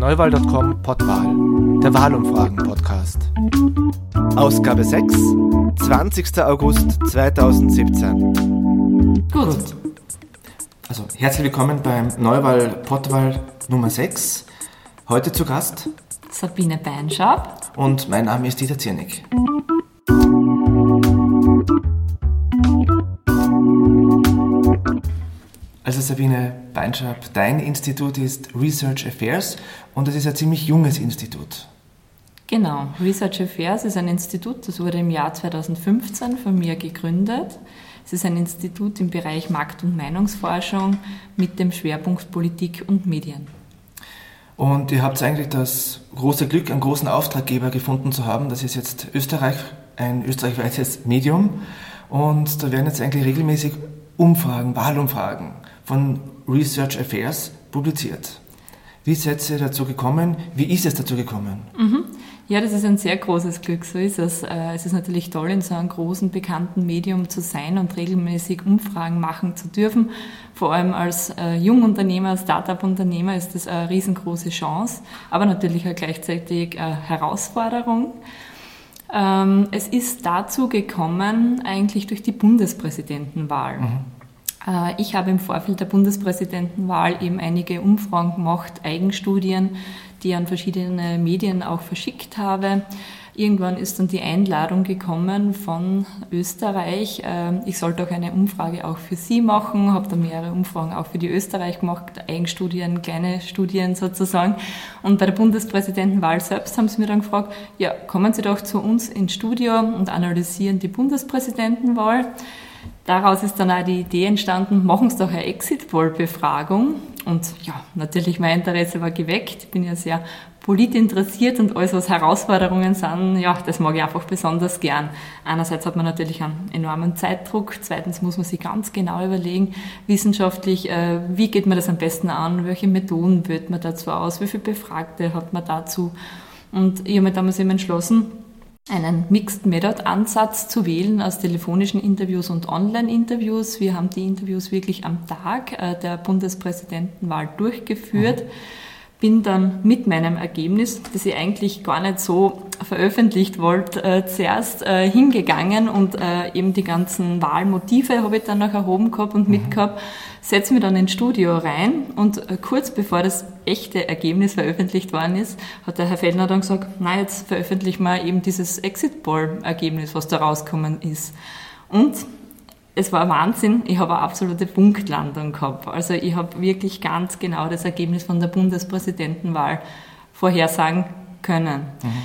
Neuwahl.com Pottwahl, der Wahlumfragen-Podcast. Ausgabe 6, 20. August 2017. Gut. Also, herzlich willkommen beim Neuwahl-Pottwahl Nummer 6. Heute zu Gast Sabine Beinschab. Und mein Name ist Dieter Ziernig. Also Sabine Beinschab, dein Institut ist Research Affairs und es ist ein ziemlich junges Institut. Genau, Research Affairs ist ein Institut, das wurde im Jahr 2015 von mir gegründet. Es ist ein Institut im Bereich Markt- und Meinungsforschung mit dem Schwerpunkt Politik und Medien. Und ihr habt eigentlich das große Glück, einen großen Auftraggeber gefunden zu haben. Das ist jetzt Österreich, ein österreichweites Medium. Und da werden jetzt eigentlich regelmäßig Umfragen, Wahlumfragen von Research Affairs publiziert. Wie seid ihr dazu gekommen? Wie ist es dazu gekommen? Mhm. Ja, das ist ein sehr großes Glück, so ist es. Äh, es ist natürlich toll, in so einem großen, bekannten Medium zu sein und regelmäßig Umfragen machen zu dürfen. Vor allem als äh, Jungunternehmer, Start-up-Unternehmer ist das eine riesengroße Chance, aber natürlich auch gleichzeitig eine Herausforderung. Ähm, es ist dazu gekommen eigentlich durch die Bundespräsidentenwahl. Mhm. Äh, ich habe im Vorfeld der Bundespräsidentenwahl eben einige Umfragen gemacht, Eigenstudien, die an verschiedene Medien auch verschickt habe. Irgendwann ist dann die Einladung gekommen von Österreich. Ähm, ich sollte auch eine Umfrage auch für Sie machen, habe dann mehrere Umfragen auch für die Österreich gemacht, Eigenstudien, kleine Studien sozusagen. Und bei der Bundespräsidentenwahl selbst haben sie mir dann gefragt, ja, kommen Sie doch zu uns ins Studio und analysieren die Bundespräsidentenwahl. Daraus ist dann auch die Idee entstanden, machen Sie doch eine Exit-Poll-Befragung. Und ja, natürlich mein Interesse war geweckt. Ich bin ja sehr politinteressiert und alles, was Herausforderungen sind, ja, das mag ich einfach besonders gern. Einerseits hat man natürlich einen enormen Zeitdruck. Zweitens muss man sich ganz genau überlegen, wissenschaftlich, äh, wie geht man das am besten an? Welche Methoden wählt man dazu aus? Wie viele Befragte hat man dazu? Und ich habe mir damals eben entschlossen, einen Mixed Method Ansatz zu wählen aus telefonischen Interviews und Online-Interviews. Wir haben die Interviews wirklich am Tag äh, der Bundespräsidentenwahl durchgeführt. Mhm. Bin dann mit meinem Ergebnis, das ich eigentlich gar nicht so veröffentlicht wollte, äh, zuerst äh, hingegangen und eben die ganzen Wahlmotive habe ich dann noch erhoben gehabt und mhm. mitgehabt setze mich dann ins Studio rein und äh, kurz bevor das echte Ergebnis veröffentlicht worden ist, hat der Herr Fellner dann gesagt, na jetzt veröffentlichen wir eben dieses Exit Poll Ergebnis, was da rausgekommen ist. Und es war Wahnsinn, ich habe eine absolute Punktlandung gehabt. Also ich habe wirklich ganz genau das Ergebnis von der Bundespräsidentenwahl vorhersagen können. Mhm.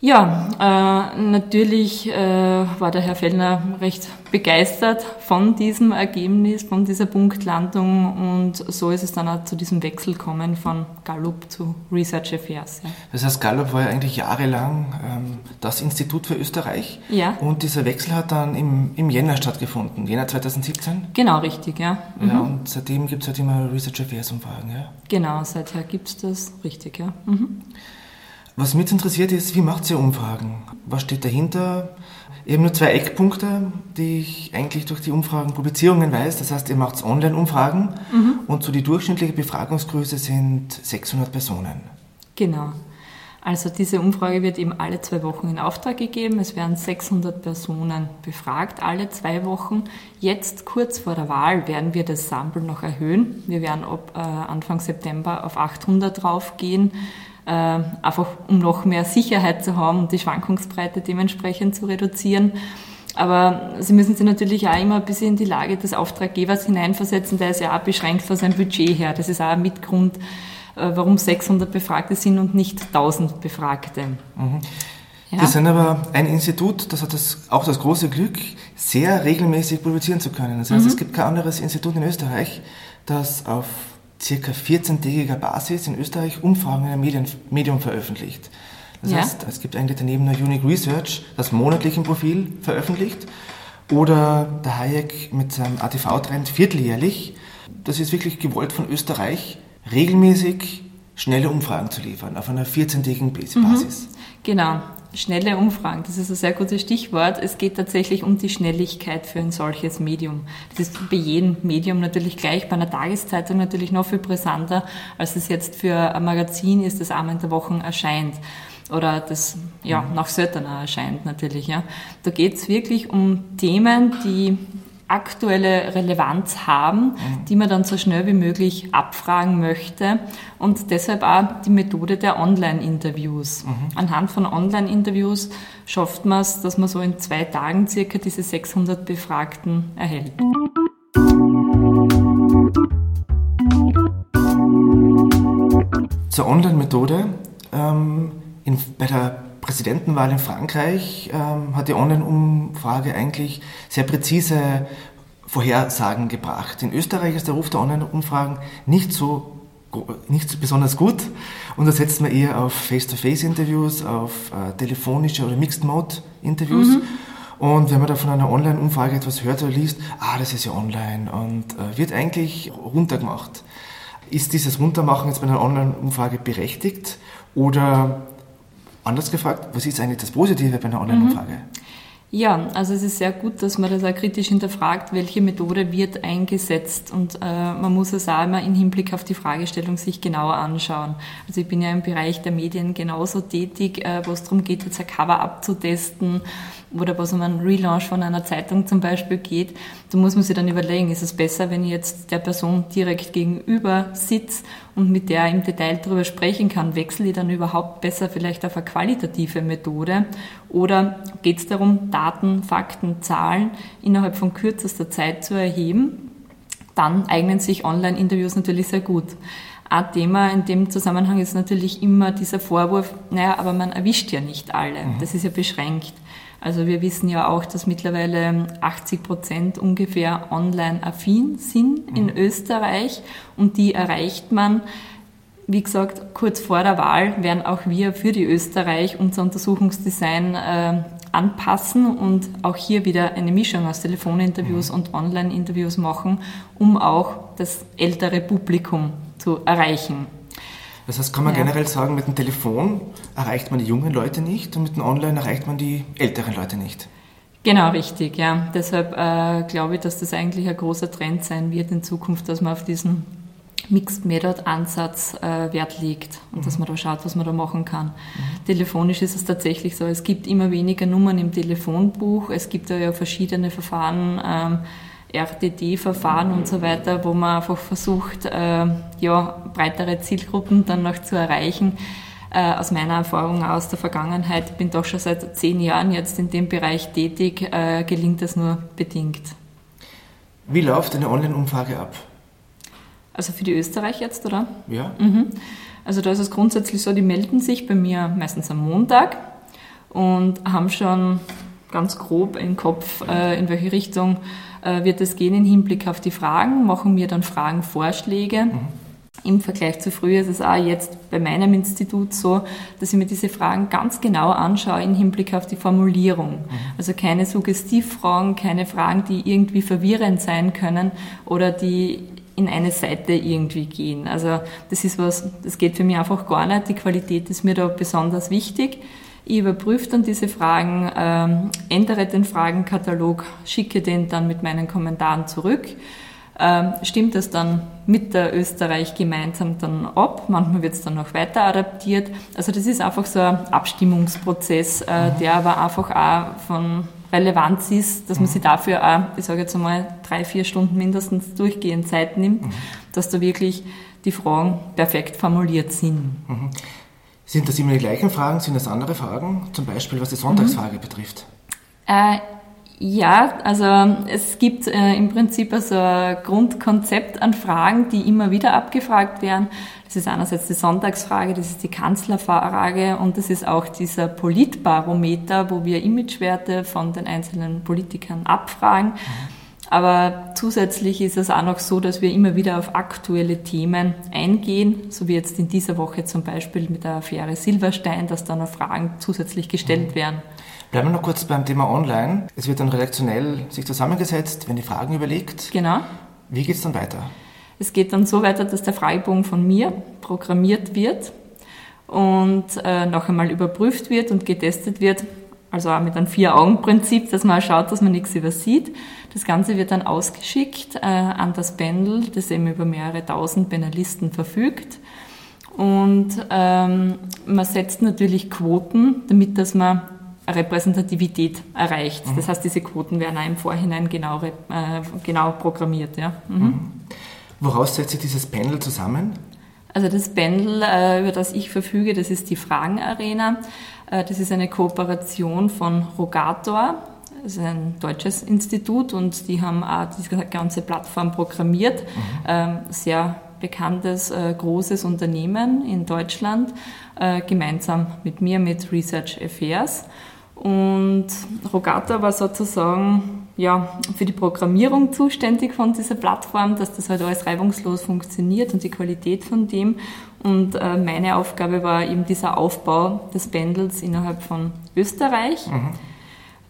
Ja, äh, natürlich äh, war der Herr Fellner recht begeistert von diesem Ergebnis, von dieser Punktlandung und so ist es dann auch zu diesem Wechsel gekommen von Gallup zu Research Affairs. Ja. Das heißt, Gallup war ja eigentlich jahrelang ähm, das Institut für Österreich ja. und dieser Wechsel hat dann im, im Jänner stattgefunden, Jänner 2017? Genau, richtig, ja. Mhm. Ja, und seitdem gibt es halt immer Research Affairs Umfragen, ja? Genau, seither gibt es das, richtig, ja. Mhm. Was mich interessiert ist, wie macht ihr Umfragen? Was steht dahinter? Ich habe nur zwei Eckpunkte, die ich eigentlich durch die Umfragenpublizierungen weiß. Das heißt, ihr macht Online-Umfragen mhm. und so die durchschnittliche Befragungsgröße sind 600 Personen. Genau. Also diese Umfrage wird eben alle zwei Wochen in Auftrag gegeben. Es werden 600 Personen befragt, alle zwei Wochen. Jetzt kurz vor der Wahl werden wir das Sample noch erhöhen. Wir werden ab äh, Anfang September auf 800 draufgehen einfach um noch mehr Sicherheit zu haben und die Schwankungsbreite dementsprechend zu reduzieren. Aber Sie müssen sich natürlich auch immer ein bisschen in die Lage des Auftraggebers hineinversetzen, der ist ja auch beschränkt von seinem Budget her. Das ist auch ein Mitgrund, äh, warum 600 Befragte sind und nicht 1000 Befragte. Mhm. Ja. Wir sind aber ein Institut, das hat das, auch das große Glück, sehr regelmäßig publizieren zu können. Das heißt, mhm. es gibt kein anderes Institut in Österreich, das auf circa 14-tägiger Basis in Österreich Umfragen in einem Medium veröffentlicht. Das ja. heißt, es gibt eigentlich daneben noch Unique Research, das monatlich im Profil veröffentlicht, oder der Hayek mit seinem ATV-Trend vierteljährlich. Das ist wirklich gewollt von Österreich, regelmäßig schnelle Umfragen zu liefern, auf einer 14-tägigen Basis. Mhm. Genau. Schnelle Umfragen, das ist ein sehr gutes Stichwort. Es geht tatsächlich um die Schnelligkeit für ein solches Medium. Das ist bei jedem Medium natürlich gleich, bei einer Tageszeitung natürlich noch viel brisanter, als es jetzt für ein Magazin ist, das einmal in der Woche erscheint oder das ja nach seltener erscheint natürlich. Ja. Da geht es wirklich um Themen, die aktuelle Relevanz haben, die man dann so schnell wie möglich abfragen möchte und deshalb auch die Methode der Online-Interviews. Mhm. Anhand von Online-Interviews schafft man es, dass man so in zwei Tagen circa diese 600 Befragten erhält. Zur Online-Methode. Ähm, bei der Präsidentenwahl in Frankreich ähm, hat die Online-Umfrage eigentlich sehr präzise Vorhersagen gebracht. In Österreich ist der Ruf der Online-Umfragen nicht so nicht so besonders gut und da setzt man eher auf Face-to-Face-Interviews, auf äh, telefonische oder Mixed-Mode-Interviews. Mhm. Und wenn man da von einer Online-Umfrage etwas hört oder liest, ah, das ist ja online und äh, wird eigentlich runtergemacht. Ist dieses Runtermachen jetzt bei einer Online-Umfrage berechtigt oder Anders gefragt, was ist eigentlich das Positive bei einer Online-Umfrage? Mhm. Ja, also es ist sehr gut, dass man das auch kritisch hinterfragt, welche Methode wird eingesetzt. Und äh, man muss es auch immer im Hinblick auf die Fragestellung sich genauer anschauen. Also ich bin ja im Bereich der Medien genauso tätig, äh, wo es darum geht, jetzt ein Cover abzutesten oder was um einen Relaunch von einer Zeitung zum Beispiel geht, da muss man sich dann überlegen, ist es besser, wenn ich jetzt der Person direkt gegenüber sitze und mit der im Detail darüber sprechen kann, wechsle ich dann überhaupt besser vielleicht auf eine qualitative Methode oder geht es darum, Daten, Fakten, Zahlen innerhalb von kürzester Zeit zu erheben, dann eignen sich Online-Interviews natürlich sehr gut. Ein Thema in dem Zusammenhang ist natürlich immer dieser Vorwurf, naja, aber man erwischt ja nicht alle. Mhm. Das ist ja beschränkt. Also wir wissen ja auch, dass mittlerweile 80 Prozent ungefähr online affin sind in mhm. Österreich und die erreicht man. Wie gesagt, kurz vor der Wahl werden auch wir für die Österreich unser Untersuchungsdesign äh, anpassen und auch hier wieder eine Mischung aus Telefoninterviews mhm. und Online-Interviews machen, um auch das ältere Publikum zu erreichen. Das heißt, kann man ja. generell sagen, mit dem Telefon erreicht man die jungen Leute nicht und mit dem Online erreicht man die älteren Leute nicht. Genau, richtig, ja. Deshalb äh, glaube ich, dass das eigentlich ein großer Trend sein wird in Zukunft, dass man auf diesen Mixed Method Ansatz äh, Wert legt und mhm. dass man da schaut, was man da machen kann. Mhm. Telefonisch ist es tatsächlich so, es gibt immer weniger Nummern im Telefonbuch, es gibt ja verschiedene Verfahren, ähm, RTD-Verfahren und so weiter, wo man einfach versucht, äh, ja, breitere Zielgruppen dann noch zu erreichen. Äh, aus meiner Erfahrung aus der Vergangenheit, ich bin doch schon seit zehn Jahren jetzt in dem Bereich tätig, äh, gelingt das nur bedingt. Wie läuft eine Online-Umfrage ab? Also für die Österreich jetzt, oder? Ja. Mhm. Also da ist es grundsätzlich so, die melden sich bei mir meistens am Montag und haben schon ganz grob im Kopf, äh, in welche Richtung äh, wird es gehen im Hinblick auf die Fragen, machen mir dann Fragenvorschläge. Mhm. Im Vergleich zu früher ist es auch jetzt bei meinem Institut so, dass ich mir diese Fragen ganz genau anschaue im Hinblick auf die Formulierung. Mhm. Also keine Suggestivfragen, keine Fragen, die irgendwie verwirrend sein können oder die in eine Seite irgendwie gehen. Also das ist was, das geht für mich einfach gar nicht. Die Qualität ist mir da besonders wichtig. Ich überprüfe dann diese Fragen, ähm, ändere den Fragenkatalog, schicke den dann mit meinen Kommentaren zurück. Ähm, stimmt das dann mit der Österreich gemeinsam dann ab? Manchmal wird es dann noch weiter adaptiert. Also das ist einfach so ein Abstimmungsprozess, äh, mhm. der aber einfach auch von Relevanz ist, dass man mhm. sich dafür auch, ich sage jetzt einmal, drei, vier Stunden mindestens durchgehend Zeit nimmt, mhm. dass da wirklich die Fragen perfekt formuliert sind. Sind das immer die gleichen Fragen? Sind das andere Fragen? Zum Beispiel, was die Sonntagsfrage mhm. betrifft? Äh, ja, also es gibt äh, im Prinzip also ein Grundkonzept an Fragen, die immer wieder abgefragt werden. Das ist einerseits die Sonntagsfrage, das ist die Kanzlerfrage und das ist auch dieser Politbarometer, wo wir Imagewerte von den einzelnen Politikern abfragen. Mhm. Aber zusätzlich ist es auch noch so, dass wir immer wieder auf aktuelle Themen eingehen, so wie jetzt in dieser Woche zum Beispiel mit der Affäre Silberstein, dass da noch Fragen zusätzlich gestellt mhm. werden. Bleiben wir noch kurz beim Thema Online. Es wird dann redaktionell sich zusammengesetzt, wenn die Fragen überlegt. Genau. Wie geht es dann weiter? Es geht dann so weiter, dass der Fragebogen von mir programmiert wird und äh, noch einmal überprüft wird und getestet wird. Also auch mit einem Vier-Augen-Prinzip, dass man schaut, dass man nichts übersieht. Das Ganze wird dann ausgeschickt äh, an das Pendel, das eben über mehrere tausend Penalisten verfügt. Und ähm, man setzt natürlich Quoten, damit dass man Repräsentativität erreicht. Mhm. Das heißt, diese Quoten werden auch im Vorhinein genau, äh, genau programmiert. Ja. Mhm. Mhm. Woraus setzt sich dieses Panel zusammen? Also das Panel, äh, über das ich verfüge, das ist die Fragenarena. Äh, das ist eine Kooperation von Rogator. Das ist ein deutsches Institut und die haben auch diese ganze Plattform programmiert. Mhm. Ähm, sehr bekanntes, äh, großes Unternehmen in Deutschland, gemeinsam mit mir, mit Research Affairs. Und Rogata war sozusagen ja, für die Programmierung zuständig von dieser Plattform, dass das halt alles reibungslos funktioniert und die Qualität von dem. Und äh, meine Aufgabe war eben dieser Aufbau des Bundles innerhalb von Österreich. Mhm.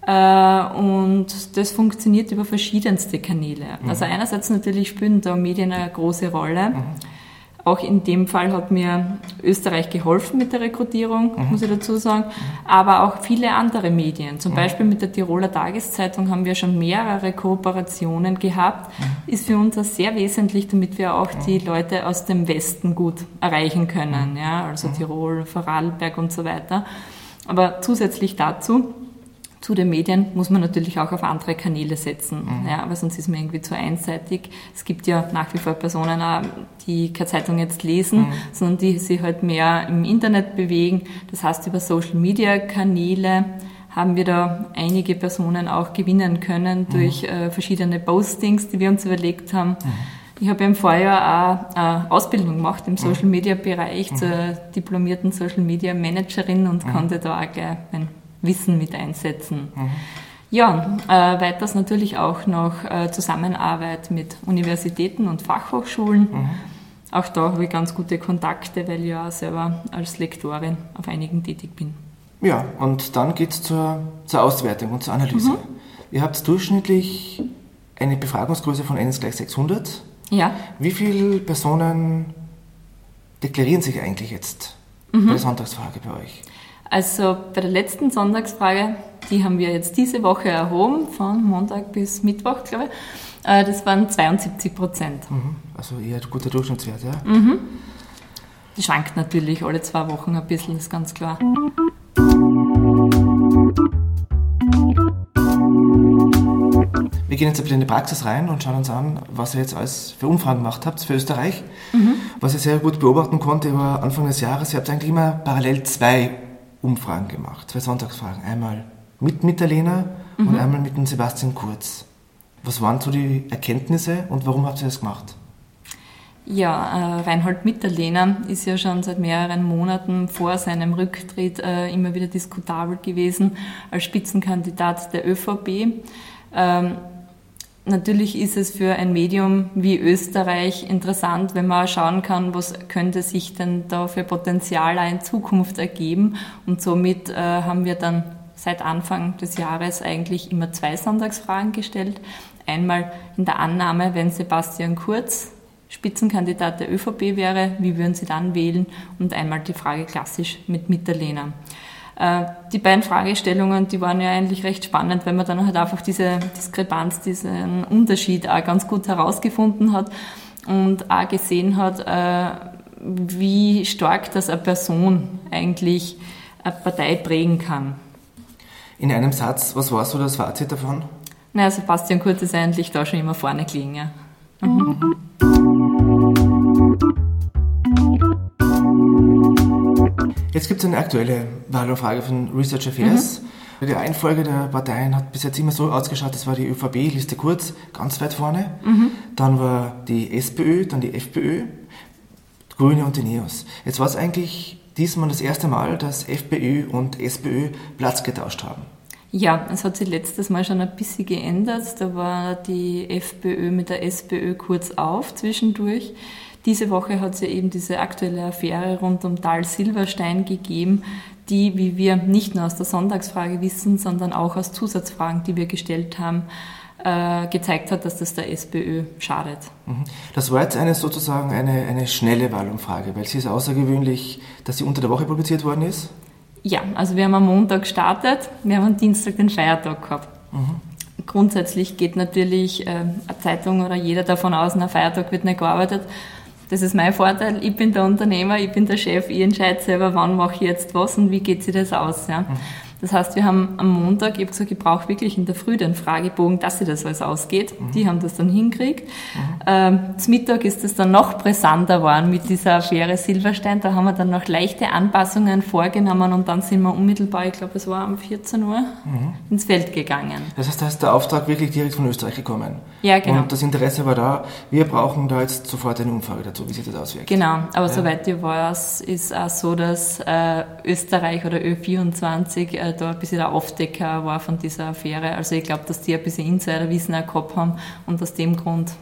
Äh, und das funktioniert über verschiedenste Kanäle. Mhm. Also einerseits natürlich spielen da Medien eine große Rolle. Mhm auch in dem Fall hat mir Österreich geholfen mit der Rekrutierung, mhm. muss ich dazu sagen, aber auch viele andere Medien. Zum mhm. Beispiel mit der Tiroler Tageszeitung haben wir schon mehrere Kooperationen gehabt. Mhm. Ist für uns auch sehr wesentlich, damit wir auch die mhm. Leute aus dem Westen gut erreichen können. Ja, also. Tirol, Vorarlberg und so weiter. Aber zusätzlich dazu zu den Medien muss man natürlich auch auf andere Kanäle setzen, mhm. ja, aber sonst ist man irgendwie zu einseitig. Es gibt ja nach wie vor Personen, die keine Zeitung jetzt lesen, mhm. sondern die sich halt mehr im Internet bewegen. Das heißt, über Social Media Kanäle haben wir da einige Personen auch gewinnen können mhm. durch äh, verschiedene Postings, die wir uns überlegt haben. Mhm. Ich habe im Vorjahr auch eine Ausbildung gemacht im mhm. Social Media Bereich zur diplomierten Social Media Managerin und konnte da auch gleich mein Wissen mit einsetzen. Mhm. Ja, äh, weiters natürlich auch noch äh, Zusammenarbeit mit Universitäten und Fachhochschulen. Mhm. Auch da habe ich ganz gute Kontakte, weil ich ja selber als Lektorin auf einigen tätig bin. Ja, und dann geht es zur, zur Auswertung und zur Analyse. Mhm. Ihr habt durchschnittlich eine Befragungsgröße von 1 gleich 600. Ja. Wie viele Personen deklarieren sich eigentlich jetzt mhm. bei der Sonntagsfrage bei euch? Also bei der letzten Sonntagsfrage, die haben wir jetzt diese Woche erhoben, von Montag bis Mittwoch, glaube ich. Äh, das waren 72 Prozent. Mhm. Also eher ein guter Durchschnittswert, ja? Mhm. Die schwankt natürlich alle zwei Wochen ein bisschen, ist ganz klar. Wir gehen jetzt ein bisschen in die Praxis rein und schauen uns an, was ihr jetzt alles für Umfragen gemacht habt für Österreich. Mhm. Was ich sehr gut beobachten konnte über Anfang des Jahres, ihr habt eigentlich immer parallel zwei Umfragen gemacht, zwei Sonntagsfragen. Einmal mit Mitterlehner mhm. und einmal mit dem Sebastian Kurz. Was waren so die Erkenntnisse und warum habt ihr das gemacht? Ja, äh, Reinhold Mitterlehner ist ja schon seit mehreren Monaten vor seinem Rücktritt äh, immer wieder diskutabel gewesen als Spitzenkandidat der ÖVP. Ähm, Natürlich ist es für ein Medium wie Österreich interessant, wenn man schauen kann, was könnte sich denn da für Potenzial in Zukunft ergeben. Und somit äh, haben wir dann seit Anfang des Jahres eigentlich immer zwei Sonntagsfragen gestellt. Einmal in der Annahme, wenn Sebastian Kurz Spitzenkandidat der ÖVP wäre, wie würden Sie dann wählen? Und einmal die Frage klassisch mit Mitterlehner. Äh, die beiden Fragestellungen, die waren ja eigentlich recht spannend, weil man dann halt einfach diese Diskrepanz, diesen Unterschied auch ganz gut herausgefunden hat und auch gesehen hat, äh, wie stark das eine Person eigentlich eine Partei prägen kann. In einem Satz, was war so das Fazit davon? Naja, Sebastian Kurz ist eigentlich da schon immer vorne gelegen. Ja. Mhm. Jetzt gibt es eine aktuelle Wahlumfrage von Research Affairs. Mhm. Die Reihenfolge der Parteien hat bis jetzt immer so ausgeschaut, das war die ÖVP, Liste kurz, ganz weit vorne. Mhm. Dann war die SPÖ, dann die FPÖ, Grüne und die NEOS. Jetzt war es eigentlich diesmal das erste Mal, dass FPÖ und SPÖ Platz getauscht haben. Ja, es hat sich letztes Mal schon ein bisschen geändert. Da war die FPÖ mit der SPÖ kurz auf zwischendurch. Diese Woche hat es ja eben diese aktuelle Affäre rund um Tal Silberstein gegeben, die, wie wir nicht nur aus der Sonntagsfrage wissen, sondern auch aus Zusatzfragen, die wir gestellt haben, äh, gezeigt hat, dass das der SPÖ schadet. Mhm. Das war jetzt eine sozusagen eine, eine schnelle Wahlumfrage, weil sie ist außergewöhnlich, dass sie unter der Woche publiziert worden ist. Ja, also wir haben am Montag gestartet, wir haben am Dienstag den Feiertag gehabt. Mhm. Grundsätzlich geht natürlich äh, eine Zeitung oder jeder davon aus, ein Feiertag wird nicht gearbeitet. Das ist mein Vorteil. Ich bin der Unternehmer, ich bin der Chef, ich entscheide selber, wann mache ich jetzt was und wie geht sich das aus. Ja. Mhm. Das heißt, wir haben am Montag, ich habe gesagt, ich brauche wirklich in der Früh den Fragebogen, dass sich das alles ausgeht. Mhm. Die haben das dann hingekriegt. Mhm. Ähm, zum Mittag ist es dann noch brisanter geworden mit dieser Affäre Silberstein. Da haben wir dann noch leichte Anpassungen vorgenommen und dann sind wir unmittelbar, ich glaube, es war um 14 Uhr, mhm. ins Feld gegangen. Das heißt, da ist der Auftrag wirklich direkt von Österreich gekommen. Ja, genau. Und das Interesse war da, wir brauchen da jetzt sofort eine Umfrage dazu, wie sich das auswirkt. Genau, aber ja. soweit ich weiß, ist auch so, dass äh, Österreich oder Ö24 äh, da ein bisschen der Aufdecker war von dieser Affäre. Also ich glaube, dass die ein bisschen Insiderwissen auch gehabt haben und aus dem Grund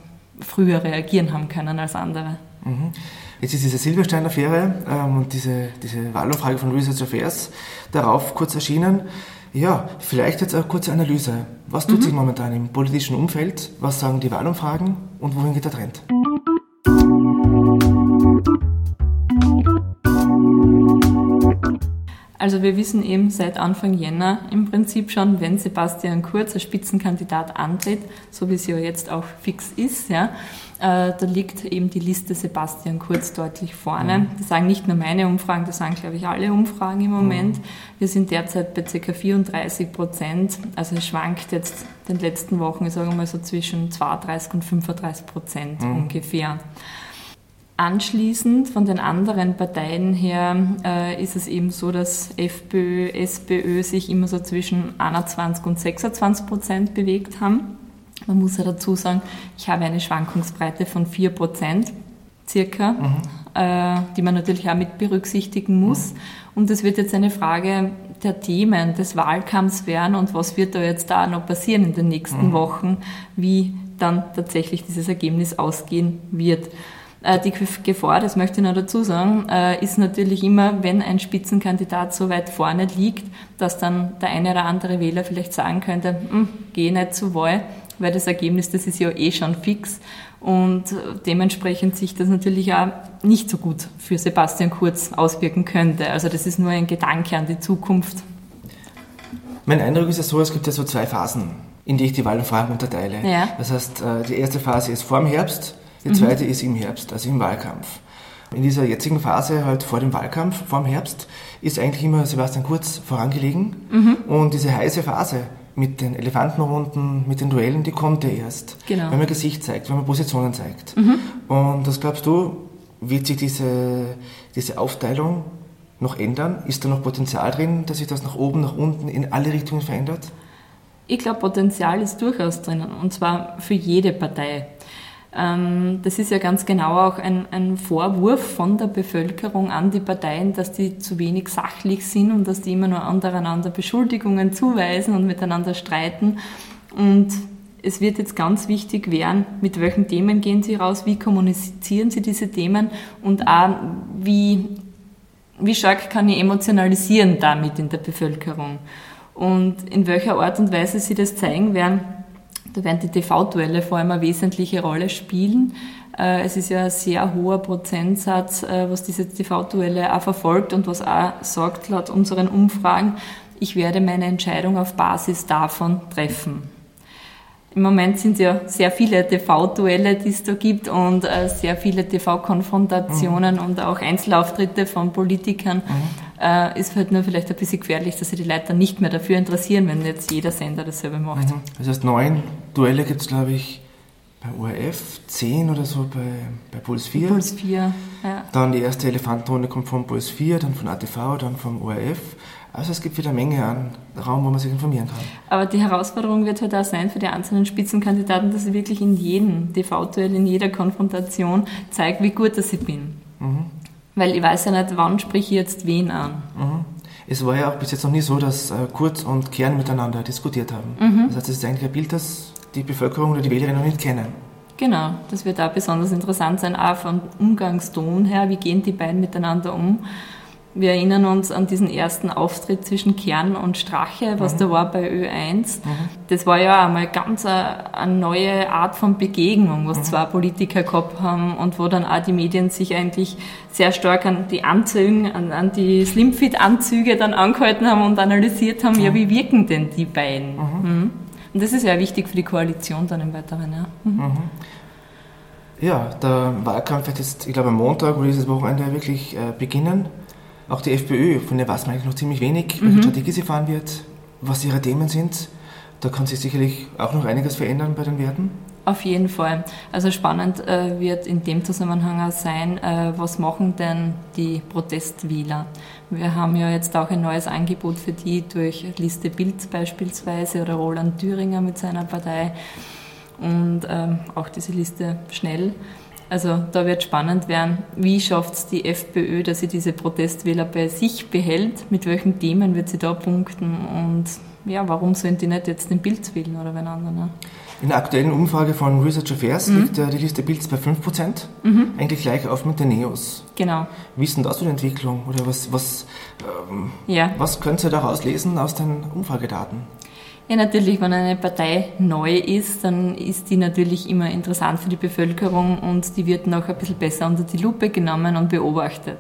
früher reagieren haben können als andere. Mhm. Jetzt ist diese Silberstein-Affäre ähm, und diese, diese Wahlumfrage von Research Affairs darauf kurz erschienen. Ja, vielleicht jetzt eine kurze Analyse. Was tut mhm. sich momentan im politischen Umfeld? Was sagen die Wahlumfragen und wohin geht der Trend? Also wir wissen eben seit Anfang Jänner im Prinzip schon, wenn Sebastian Kurz als Spitzenkandidat antritt, so wie es ja jetzt auch fix ist, ja, äh, da liegt eben die Liste Sebastian Kurz deutlich vorne. Mhm. Das sagen nicht nur meine Umfragen, das sagen, glaube ich, alle Umfragen im Moment. Mhm. Wir sind derzeit bei ca. 34 Prozent. Also es schwankt jetzt in den letzten Wochen, ich sage mal so zwischen 32 und 35 Prozent mhm. ungefähr. Anschließend von den anderen Parteien her äh, ist es eben so, dass FPÖ, SPÖ sich immer so zwischen 21 und 26 Prozent bewegt haben. Man muss ja dazu sagen, ich habe eine Schwankungsbreite von 4 Prozent circa, mhm. äh, die man natürlich auch mit berücksichtigen muss. Mhm. Und es wird jetzt eine Frage der Themen des Wahlkampfs werden und was wird da jetzt da noch passieren in den nächsten mhm. Wochen, wie dann tatsächlich dieses Ergebnis ausgehen wird. Äh, die Gefahr, das möchte ich noch dazu sagen, äh, ist natürlich immer, wenn ein Spitzenkandidat so weit vorne liegt, dass dann der eine oder andere Wähler vielleicht sagen könnte, hm, geh nicht zur Wahl, weil das Ergebnis, das ist ja eh schon fix. Und dementsprechend sich das natürlich auch nicht so gut für Sebastian Kurz auswirken könnte. Also das ist nur ein Gedanke an die Zukunft. Mein Eindruck ist ja so, es gibt ja so zwei Phasen, in die ich die Wahlumfragen unterteile. Ja. Das heißt, äh, die erste Phase ist vor dem Herbst, die zweite mhm. ist im Herbst, also im Wahlkampf. In dieser jetzigen Phase, halt vor dem Wahlkampf, vor dem Herbst, ist eigentlich immer Sebastian Kurz vorangelegen. Mhm. Und diese heiße Phase mit den Elefantenrunden, mit den Duellen, die kommt ja erst. Genau. Wenn man Gesicht zeigt, wenn man Positionen zeigt. Mhm. Und was glaubst du, wird sich diese, diese Aufteilung noch ändern? Ist da noch Potenzial drin, dass sich das nach oben, nach unten, in alle Richtungen verändert? Ich glaube, Potenzial ist durchaus drinnen. Und zwar für jede Partei. Ähm, das ist ja ganz genau auch ein, ein, Vorwurf von der Bevölkerung an die Parteien, dass die zu wenig sachlich sind und dass die immer nur untereinander Beschuldigungen zuweisen und miteinander streiten. Und es wird jetzt ganz wichtig werden, mit welchen Themen gehen Sie raus, wie kommunizieren Sie diese Themen und auch wie, wie stark kann ich emotionalisieren damit in der Bevölkerung. Und in welcher Art und Weise Sie das zeigen werden, da werden die TV-Duelle vor allem eine wesentliche Rolle spielen. Äh, es ist ja ein sehr hoher Prozentsatz, äh, was diese TV-Duelle auch verfolgt und was auch sagt, laut unseren Umfragen, ich werde meine Entscheidung auf Basis davon treffen. Im Moment sind es ja sehr viele TV-Duelle, die es da gibt und äh, sehr viele TV-Konfrontationen mhm. und auch Einzelauftritte von Politikern. Mhm äh, ist halt nur vielleicht ein bisschen gefährlich, dass sich die Leute dann nicht mehr dafür interessieren, wenn jetzt jeder Sender dasselbe macht. Mhm. Das heißt, neun Duelle gibt es, glaube ich, bei ORF, zehn oder so bei, bei Puls 4. Puls 4, ja. Dann die erste Elefantenrunde kommt von Puls 4, dann von ATV, dann vom ORF. Also es gibt wieder eine Menge an Raum, wo man sich informieren kann. Aber die Herausforderung wird halt auch sein für die einzelnen Spitzenkandidaten, dass sie wirklich in jedem TV-Duell, in jeder Konfrontation zeigen, wie gut dass ich bin. Mhm. Weil ich weiß ja nicht, wann spreche ich jetzt wen an. Mhm. Es war ja auch bis jetzt noch nie so, dass äh, Kurz und Kern miteinander diskutiert haben. Mhm. Das heißt, es ist eigentlich ein Bild, das die Bevölkerung oder die Wählerinnen noch nicht kennen. Genau, das wird auch besonders interessant sein, auch vom Umgangston her, wie gehen die beiden miteinander um. Wir erinnern uns an diesen ersten Auftritt zwischen Kern und Strache, was mhm. da war bei Ö1. Mhm. Das war ja einmal ganz eine, eine, neue Art von Begegnung, was mhm. zwei Politiker gehabt haben und wo dann auch die Medien sich eigentlich sehr stark an die Anzüge, an, an die Slimfit-Anzüge dann angehalten haben und analysiert haben, ja, wie wirken denn die beiden? Mhm. Mhm. Und das ist ja wichtig für die Koalition dann im Weiteren. Ja, mhm. ja der Wahlkampf wird jetzt, ich glaube, am Montag oder dieses Wochenende wirklich äh, beginnen. Auch die FPÖ, von der weiß man eigentlich noch ziemlich wenig, welche mhm. Strategie sie fahren wird, was ihre Themen sind. Da kann sich sicherlich auch noch einiges verändern bei den Werten. Auf jeden Fall. Also spannend äh, wird in dem Zusammenhang auch sein, äh, was machen denn die Protestwähler? Wir haben ja jetzt auch ein neues Angebot für die durch Liste Bild beispielsweise oder Roland Thüringer mit seiner Partei und ähm, auch diese Liste schnell. Also da wird spannend werden, wie schafft es die FPÖ, dass sie diese Protestwähler bei sich behält, mit welchen Themen wird sie da punkten und ja, warum sollen die nicht jetzt den Bild wählen oder wen anderen? Ne? In der aktuellen Umfrage von Research Affairs mhm. liegt die Liste Bilds bei 5%, mhm. eigentlich gleich auf mit den Neos. Genau. Wie ist denn da so die Entwicklung oder was, was, ähm, ja. was könnt ihr daraus lesen aus den Umfragedaten? Ja, natürlich, wenn eine Partei neu ist, dann ist die natürlich immer interessant für die Bevölkerung und die wird noch ein bisschen besser unter die Lupe genommen und beobachtet.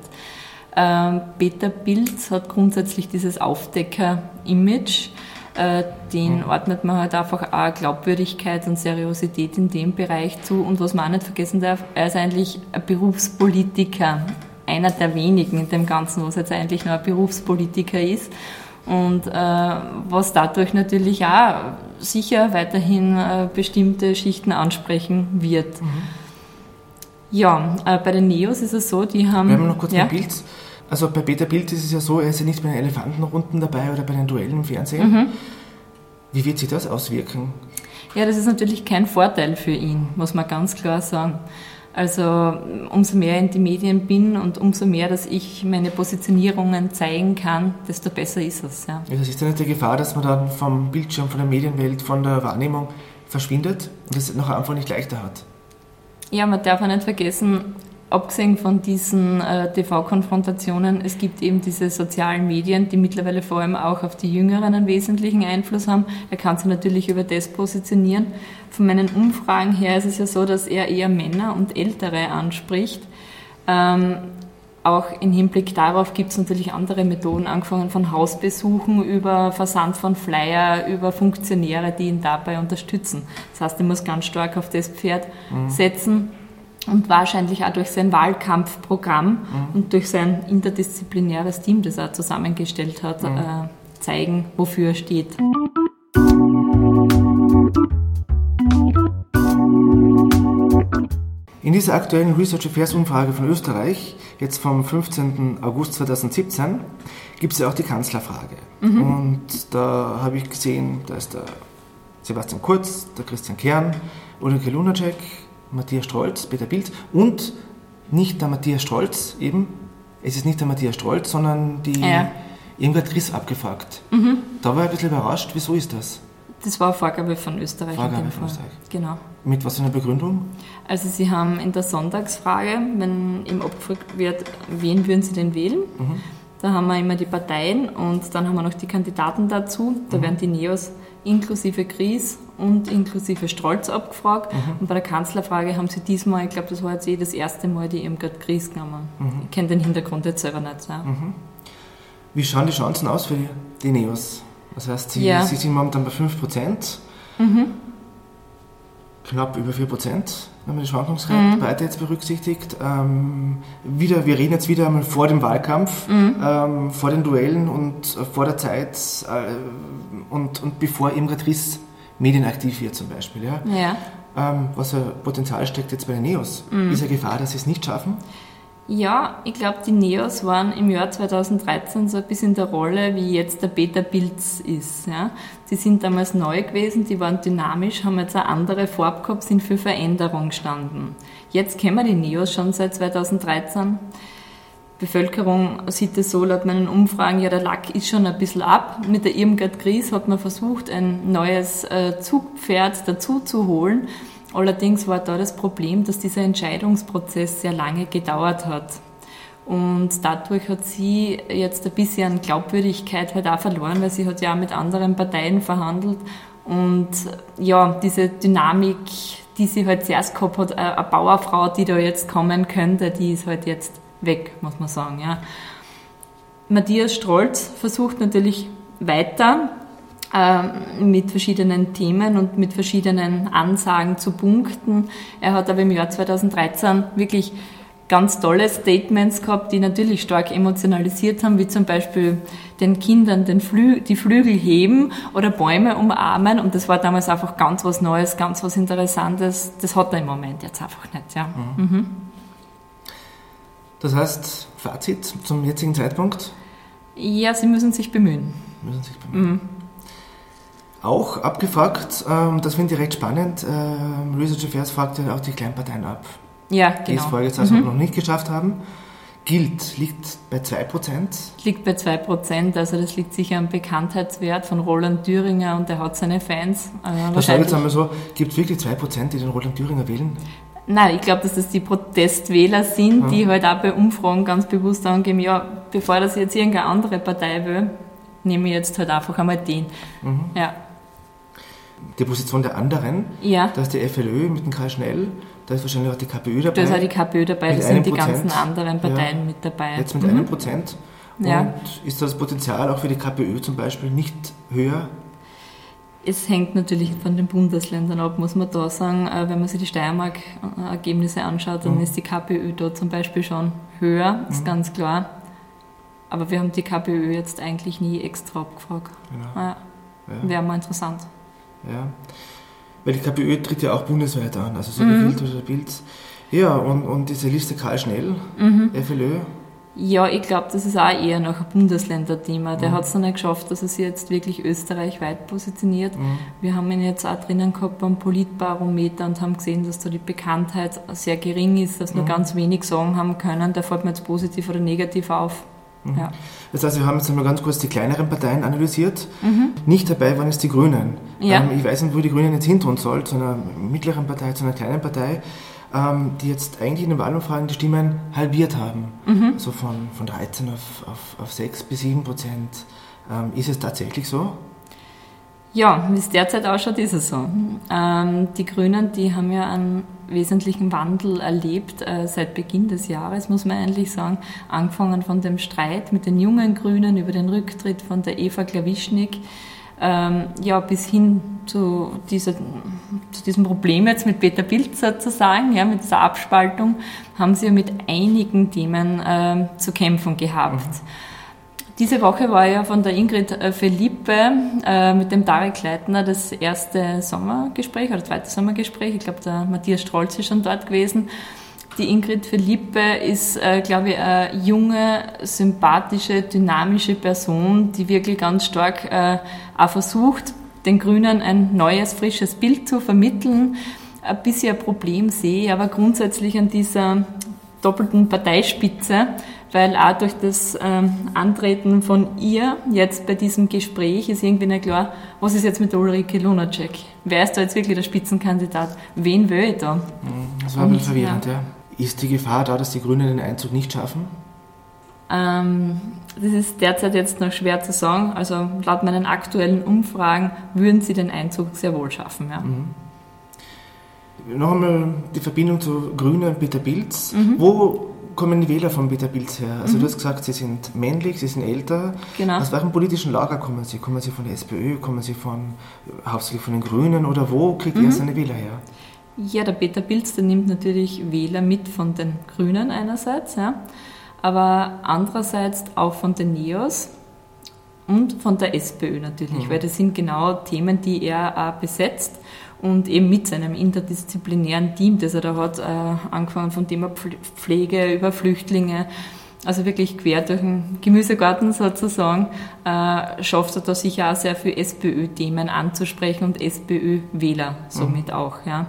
Ähm, Peter Pilz hat grundsätzlich dieses Aufdecker-Image. Äh, den mhm. ordnet man halt einfach auch Glaubwürdigkeit und Seriosität in dem Bereich zu. Und was man auch nicht vergessen darf, er ist eigentlich ein Berufspolitiker. Einer der wenigen in dem Ganzen, was jetzt eigentlich nur ein Berufspolitiker ist und äh, was dadurch natürlich auch sicher weiterhin äh, bestimmte Schichten ansprechen wird. Mhm. Ja, äh, bei den Neos ist es so, die haben. Wir haben noch kurz ja? ein Bild. Also bei Peter Bild ist es ja so, er ist ja nicht bei den Elefantenrunden dabei oder bei den Duellen im Fernsehen. Mhm. Wie wird sich das auswirken? Ja, das ist natürlich kein Vorteil für ihn, muss man ganz klar sagen. Also umso mehr in die Medien bin und umso mehr, dass ich meine Positionierungen zeigen kann, desto besser ist es. Ja. das ist ja nicht die Gefahr, dass man dann vom Bildschirm, von der Medienwelt, von der Wahrnehmung verschwindet und es nachher einfach nicht leichter hat. Ja, man darf auch nicht vergessen, abgesehen von diesen äh, TV-Konfrontationen, es gibt eben diese sozialen Medien, die mittlerweile vor allem auch auf die Jüngeren einen wesentlichen Einfluss haben. Er kann sich natürlich über das positionieren. Von meinen Umfragen her ist es ja so, dass er eher Männer und Ältere anspricht. Ähm, auch im Hinblick darauf gibt es natürlich andere Methoden, angefangen von Hausbesuchen über Versand von Flyer, über Funktionäre, die ihn dabei unterstützen. Das heißt, er muss ganz stark auf das Pferd mhm. setzen und wahrscheinlich auch durch sein Wahlkampfprogramm mhm. und durch sein interdisziplinäres Team, das er zusammengestellt hat, mhm. äh, zeigen, wofür er steht. In dieser aktuellen Research Affairs Umfrage von Österreich, jetzt vom 15. August 2017, gibt es ja auch die Kanzlerfrage. Mhm. Und da habe ich gesehen, da ist der Sebastian Kurz, der Christian Kern, Ulrike Lunacek, Matthias Strolz, Peter Pilz und nicht der Matthias Strolz eben, es ist nicht der Matthias Strolz, sondern die ja. Irmgard Chris abgefragt. Mhm. Da war ich ein bisschen überrascht, wieso ist das? Das war eine Vorgabe von Österreich. Vorgabe von Österreich. Genau. Mit was für einer Begründung? Also Sie haben in der Sonntagsfrage, wenn ihm abgefragt wird, wen würden Sie denn wählen? Mhm. Da haben wir immer die Parteien und dann haben wir noch die Kandidaten dazu. Da mhm. werden die Neos inklusive Gries und inklusive Strolz abgefragt. Mhm. Und bei der Kanzlerfrage haben sie diesmal, ich glaube, das war jetzt eh das erste Mal, die gerade Gries genommen. Mhm. Ich kenne den Hintergrund jetzt selber nicht. Ja. Mhm. Wie schauen die Chancen aus für die Neos? Das heißt, sie, ja. sie sind momentan bei 5%. Mhm. Knapp über 4%, wenn man die Schwankungsbreite mhm. jetzt berücksichtigt. Ähm, wieder, wir reden jetzt wieder einmal vor dem Wahlkampf, mhm. ähm, vor den Duellen und äh, vor der Zeit äh, und, und bevor eben gerade Riss medienaktiv wird zum Beispiel. Ja? ja. Ähm, was für Potenzial steckt jetzt bei den Neos? Mhm. Ist ja Gefahr, dass sie es nicht schaffen? Ja, ich glaube, die Neos waren im Jahr 2013 so ein bisschen in der Rolle, wie jetzt der Peter Pilz ist. Ja. Die sind damals neu gewesen, die waren dynamisch, haben jetzt eine andere Farbe gehabt, sind für Veränderung gestanden. Jetzt kennen wir die Neos schon seit 2013. Bevölkerung sieht es so, laut meinen Umfragen, ja, der Lack ist schon ein bisschen ab. Mit der Irmgard Gries hat man versucht, ein neues äh, Zugpferd dazu zu holen. Allerdings war da das Problem, dass dieser Entscheidungsprozess sehr lange gedauert hat. Und dadurch hat sie jetzt ein bisschen an Glaubwürdigkeit halt auch verloren, weil sie hat ja mit anderen Parteien verhandelt. Und ja, diese Dynamik, die sie halt zuerst gehabt hat, eine Bauerfrau, die da jetzt kommen könnte, die ist halt jetzt weg, muss man sagen. Ja. Matthias Strolz versucht natürlich weiter äh, mit verschiedenen Themen und mit verschiedenen Ansagen zu punkten. Er hat aber im Jahr 2013 wirklich ganz tolle Statements gehabt, die natürlich stark emotionalisiert haben, wie zum Beispiel den Kindern den Flü die Flügel heben oder Bäume umarmen. Und das war damals einfach ganz was Neues, ganz was Interessantes. Das hat er im Moment jetzt einfach nicht. Ja. Mhm. Mhm. Das heißt, Fazit zum jetzigen Zeitpunkt? Ja, sie müssen sich bemühen. Müssen sich bemühen. Mhm. Auch abgefragt, ähm, das finde ich recht spannend, ähm, Research Affairs fragt ja auch die Kleinparteien ab. Ja, genau. Die es vorher jetzt also mhm. noch nicht geschafft haben. Gilt, liegt bei 2%? Liegt bei 2%, also das liegt sicher am Bekanntheitswert von Roland Thüringer und er hat seine Fans. Äh, das sage jetzt einmal so, gibt es wirklich 2%, die den Roland Thüringer wählen? Nein, ich glaube, dass das die Protestwähler sind, ja. die halt auch bei Umfragen ganz bewusst angeben, ja, bevor das jetzt irgendeine andere Partei will, nehme ich jetzt halt einfach einmal den. Mhm. Ja. Die Position der anderen, ja. da ist die FLÖ mit dem Karl Schnell, da ist wahrscheinlich auch die KPÖ dabei. Da ist auch die KPÖ dabei, da sind die ganzen anderen Parteien ja, mit dabei. Jetzt mit mhm. einem Prozent. Und ja. ist das Potenzial auch für die KPÖ zum Beispiel nicht höher? Es hängt natürlich von den Bundesländern ab, muss man da sagen. Äh, wenn man sich die Steiermark-Ergebnisse anschaut, dann mhm. ist die KPÖ da zum Beispiel schon höher, ist mhm. ganz klar. Aber wir haben die KPÖ jetzt eigentlich nie extra abgefragt. Genau. Ja. Ja. Wäre mal interessant. Ja. Weil die KPÖ tritt ja auch bundesweit an, also so mhm. wie Bild oder Bild. Ja, und, und diese Liste Karl Schnell, mhm. FLÖ. Ja, ich glaube, das ist auch eher noch ein Bundesländerthema. Der mhm. hat es noch nicht geschafft, dass er sich jetzt wirklich österreichweit positioniert. Mhm. Wir haben ihn jetzt auch drinnen gehabt beim Politbarometer und haben gesehen, dass da die Bekanntheit sehr gering ist, dass nur mhm. ganz wenig sagen haben können. Der fällt mir jetzt positiv oder negativ auf. Mhm. Ja. Das heißt, wir haben jetzt einmal ganz kurz die kleineren Parteien analysiert. Mhm. Nicht dabei waren jetzt die Grünen. Ja. Ähm, ich weiß nicht, wo die Grünen jetzt hintun soll, zu einer mittleren Partei, zu einer kleinen Partei, ähm, die jetzt eigentlich in den Wahlumfragen die Stimmen halbiert haben. Mhm. Also von, von 13 auf, auf, auf 6 bis 7 Prozent. Ähm, ist es tatsächlich so? Ja, wie es derzeit ausschaut, ist es so. Ähm, die Grünen, die haben ja einen wesentlichen Wandel erlebt äh, seit Beginn des Jahres, muss man eigentlich sagen. Angefangen von dem Streit mit den jungen Grünen über den Rücktritt von der Eva Klawischnik, ähm, ja, bis hin zu, dieser, zu diesem Problem jetzt mit Peter Bild sozusagen, ja, mit dieser Abspaltung, haben sie ja mit einigen Themen äh, zu kämpfen gehabt. Mhm. Diese Woche war ja von der Ingrid äh, Felipe äh, mit dem Tarek Leitner das erste Sommergespräch oder zweite Sommergespräch. Ich glaube, der Matthias Strolz ist schon dort gewesen. Die Ingrid Felipe ist, äh, glaube ich, eine junge, sympathische, dynamische Person, die wirklich ganz stark äh, auch versucht, den Grünen ein neues, frisches Bild zu vermitteln. Ein bisschen ein Problem sehe ich aber grundsätzlich an dieser doppelten Parteispitze, weil auch durch das ähm, Antreten von ihr jetzt bei diesem Gespräch ist irgendwie nicht klar, was ist jetzt mit Ulrike Lunacek? Wer ist da jetzt wirklich der Spitzenkandidat? Wen will ich da? Das war ein bisschen verwirrend, ja. ja. Ist die Gefahr da, dass die Grünen den Einzug nicht schaffen? Ähm, das ist derzeit jetzt noch schwer zu sagen. Also laut meinen aktuellen Umfragen würden sie den Einzug sehr wohl schaffen. Ja. Mhm. Noch einmal die Verbindung zu Grünen und Peter Pilz. Mhm. Wo kommen die Wähler von Peter Pilz her? Also mhm. du hast gesagt, sie sind männlich, sie sind älter. Genau. Aus welchem politischen Lager kommen sie? Kommen sie von der SPÖ, kommen sie von, hauptsächlich von den Grünen oder wo kriegt mhm. er seine Wähler her? Ja, der Peter Pilz, der nimmt natürlich Wähler mit von den Grünen einerseits, ja, aber andererseits auch von den Neos und von der SPÖ natürlich, mhm. weil das sind genau Themen, die er auch besetzt und eben mit seinem interdisziplinären Team, das er da hat, äh, angefangen vom Thema Pflege über Flüchtlinge, also wirklich quer durch den Gemüsegarten sozusagen, äh, schafft er da sicher auch sehr viel SPÖ-Themen anzusprechen und SPÖ-Wähler somit mhm. auch. Ja.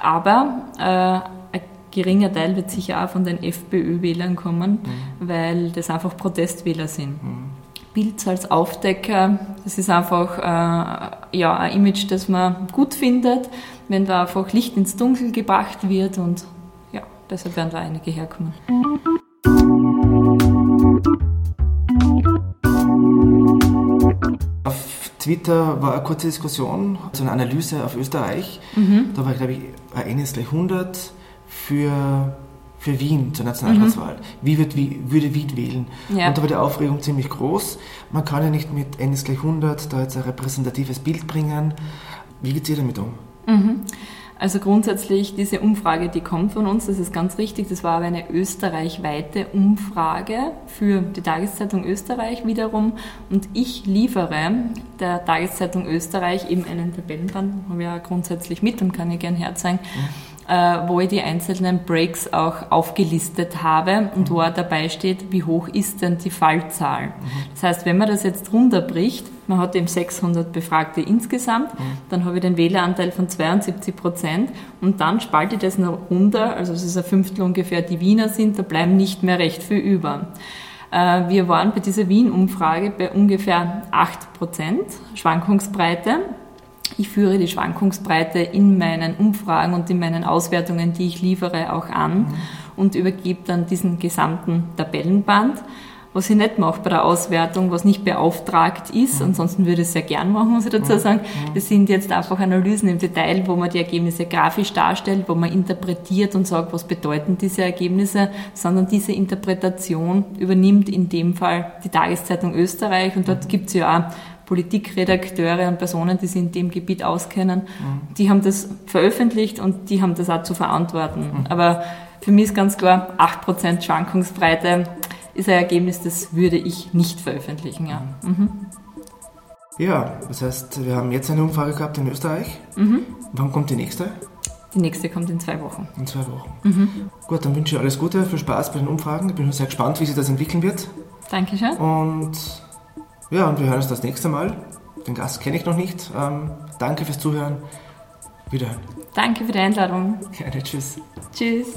Aber äh, ein geringer Teil wird sicher auch von den FPÖ-Wählern kommen, mhm. weil das einfach Protestwähler sind. Mhm. Bild als Aufdecker, das ist einfach äh, ja, ein Image, das man gut findet, wenn da einfach Licht ins Dunkel gebracht wird und ja, deshalb werden da einige herkommen. Twitter war eine kurze Diskussion, so eine Analyse auf Österreich. Mhm. Da war, glaube ich, ein gleich 100 für, für Wien zur Nationalratswahl. Mhm. Wie, wird, wie würde Wien wählen? Ja. Und da war die Aufregung ziemlich groß. Man kann ja nicht mit N gleich 100 da jetzt ein repräsentatives Bild bringen. Wie geht ihr damit um? Mhm. Also grundsätzlich diese Umfrage, die kommt von uns, das ist ganz richtig. Das war aber eine österreichweite Umfrage für die Tageszeitung Österreich wiederum. Und ich liefere der Tageszeitung Österreich eben einen Tabellenband, haben wir ja grundsätzlich mit und kann ich gern herzeigen. Mhm äh, wo ich die einzelnen Breaks auch aufgelistet habe und mhm. wo dabei steht, wie hoch ist denn die Fallzahl. Mhm. Das heißt, wenn man das jetzt runterbricht, man hat eben 600 Befragte insgesamt, mhm. dann habe ich den Wähleranteil von 72 Prozent und dann spalte ich das noch runter, also es ist ein Fünftel ungefähr, die Wiener sind, da bleiben nicht mehr recht viel über. Äh, wir waren bei dieser Wien-Umfrage bei ungefähr 8 Prozent Schwankungsbreite. Ich führe die Schwankungsbreite in meinen Umfragen und in meinen Auswertungen, die ich liefere, auch an mhm. und übergebe dann diesen gesamten Tabellenband. Was ich nicht mache bei der Auswertung, was nicht beauftragt ist, mhm. ansonsten würde ich es sehr gern machen, muss ich dazu mhm. sagen, mhm. das sind jetzt einfach Analysen im Detail, wo man die Ergebnisse grafisch darstellt, wo man interpretiert und sagt, was bedeuten diese Ergebnisse, sondern diese Interpretation übernimmt in dem Fall die Tageszeitung Österreich und dort mhm. gibt es ja auch Politikredakteure und Personen, die sich in dem Gebiet auskennen, mhm. die haben das veröffentlicht und die haben das auch zu verantworten. Mhm. Aber für mich ist ganz klar, 8% Schwankungsbreite ist ein Ergebnis, das würde ich nicht veröffentlichen. Ja. Mhm. ja, das heißt, wir haben jetzt eine Umfrage gehabt in Österreich. Mhm. Wann kommt die nächste? Die nächste kommt in zwei Wochen. In zwei Wochen. Mhm. Gut, dann wünsche ich alles Gute, viel Spaß bei den Umfragen. Ich bin schon sehr gespannt, wie sich das entwickeln wird. Dankeschön. Und ja, und wir hören uns das nächste Mal. Den Gast kenne ich noch nicht. Ähm, danke fürs Zuhören. Wiederhören. Danke für die Einladung. Gerne, tschüss. Tschüss.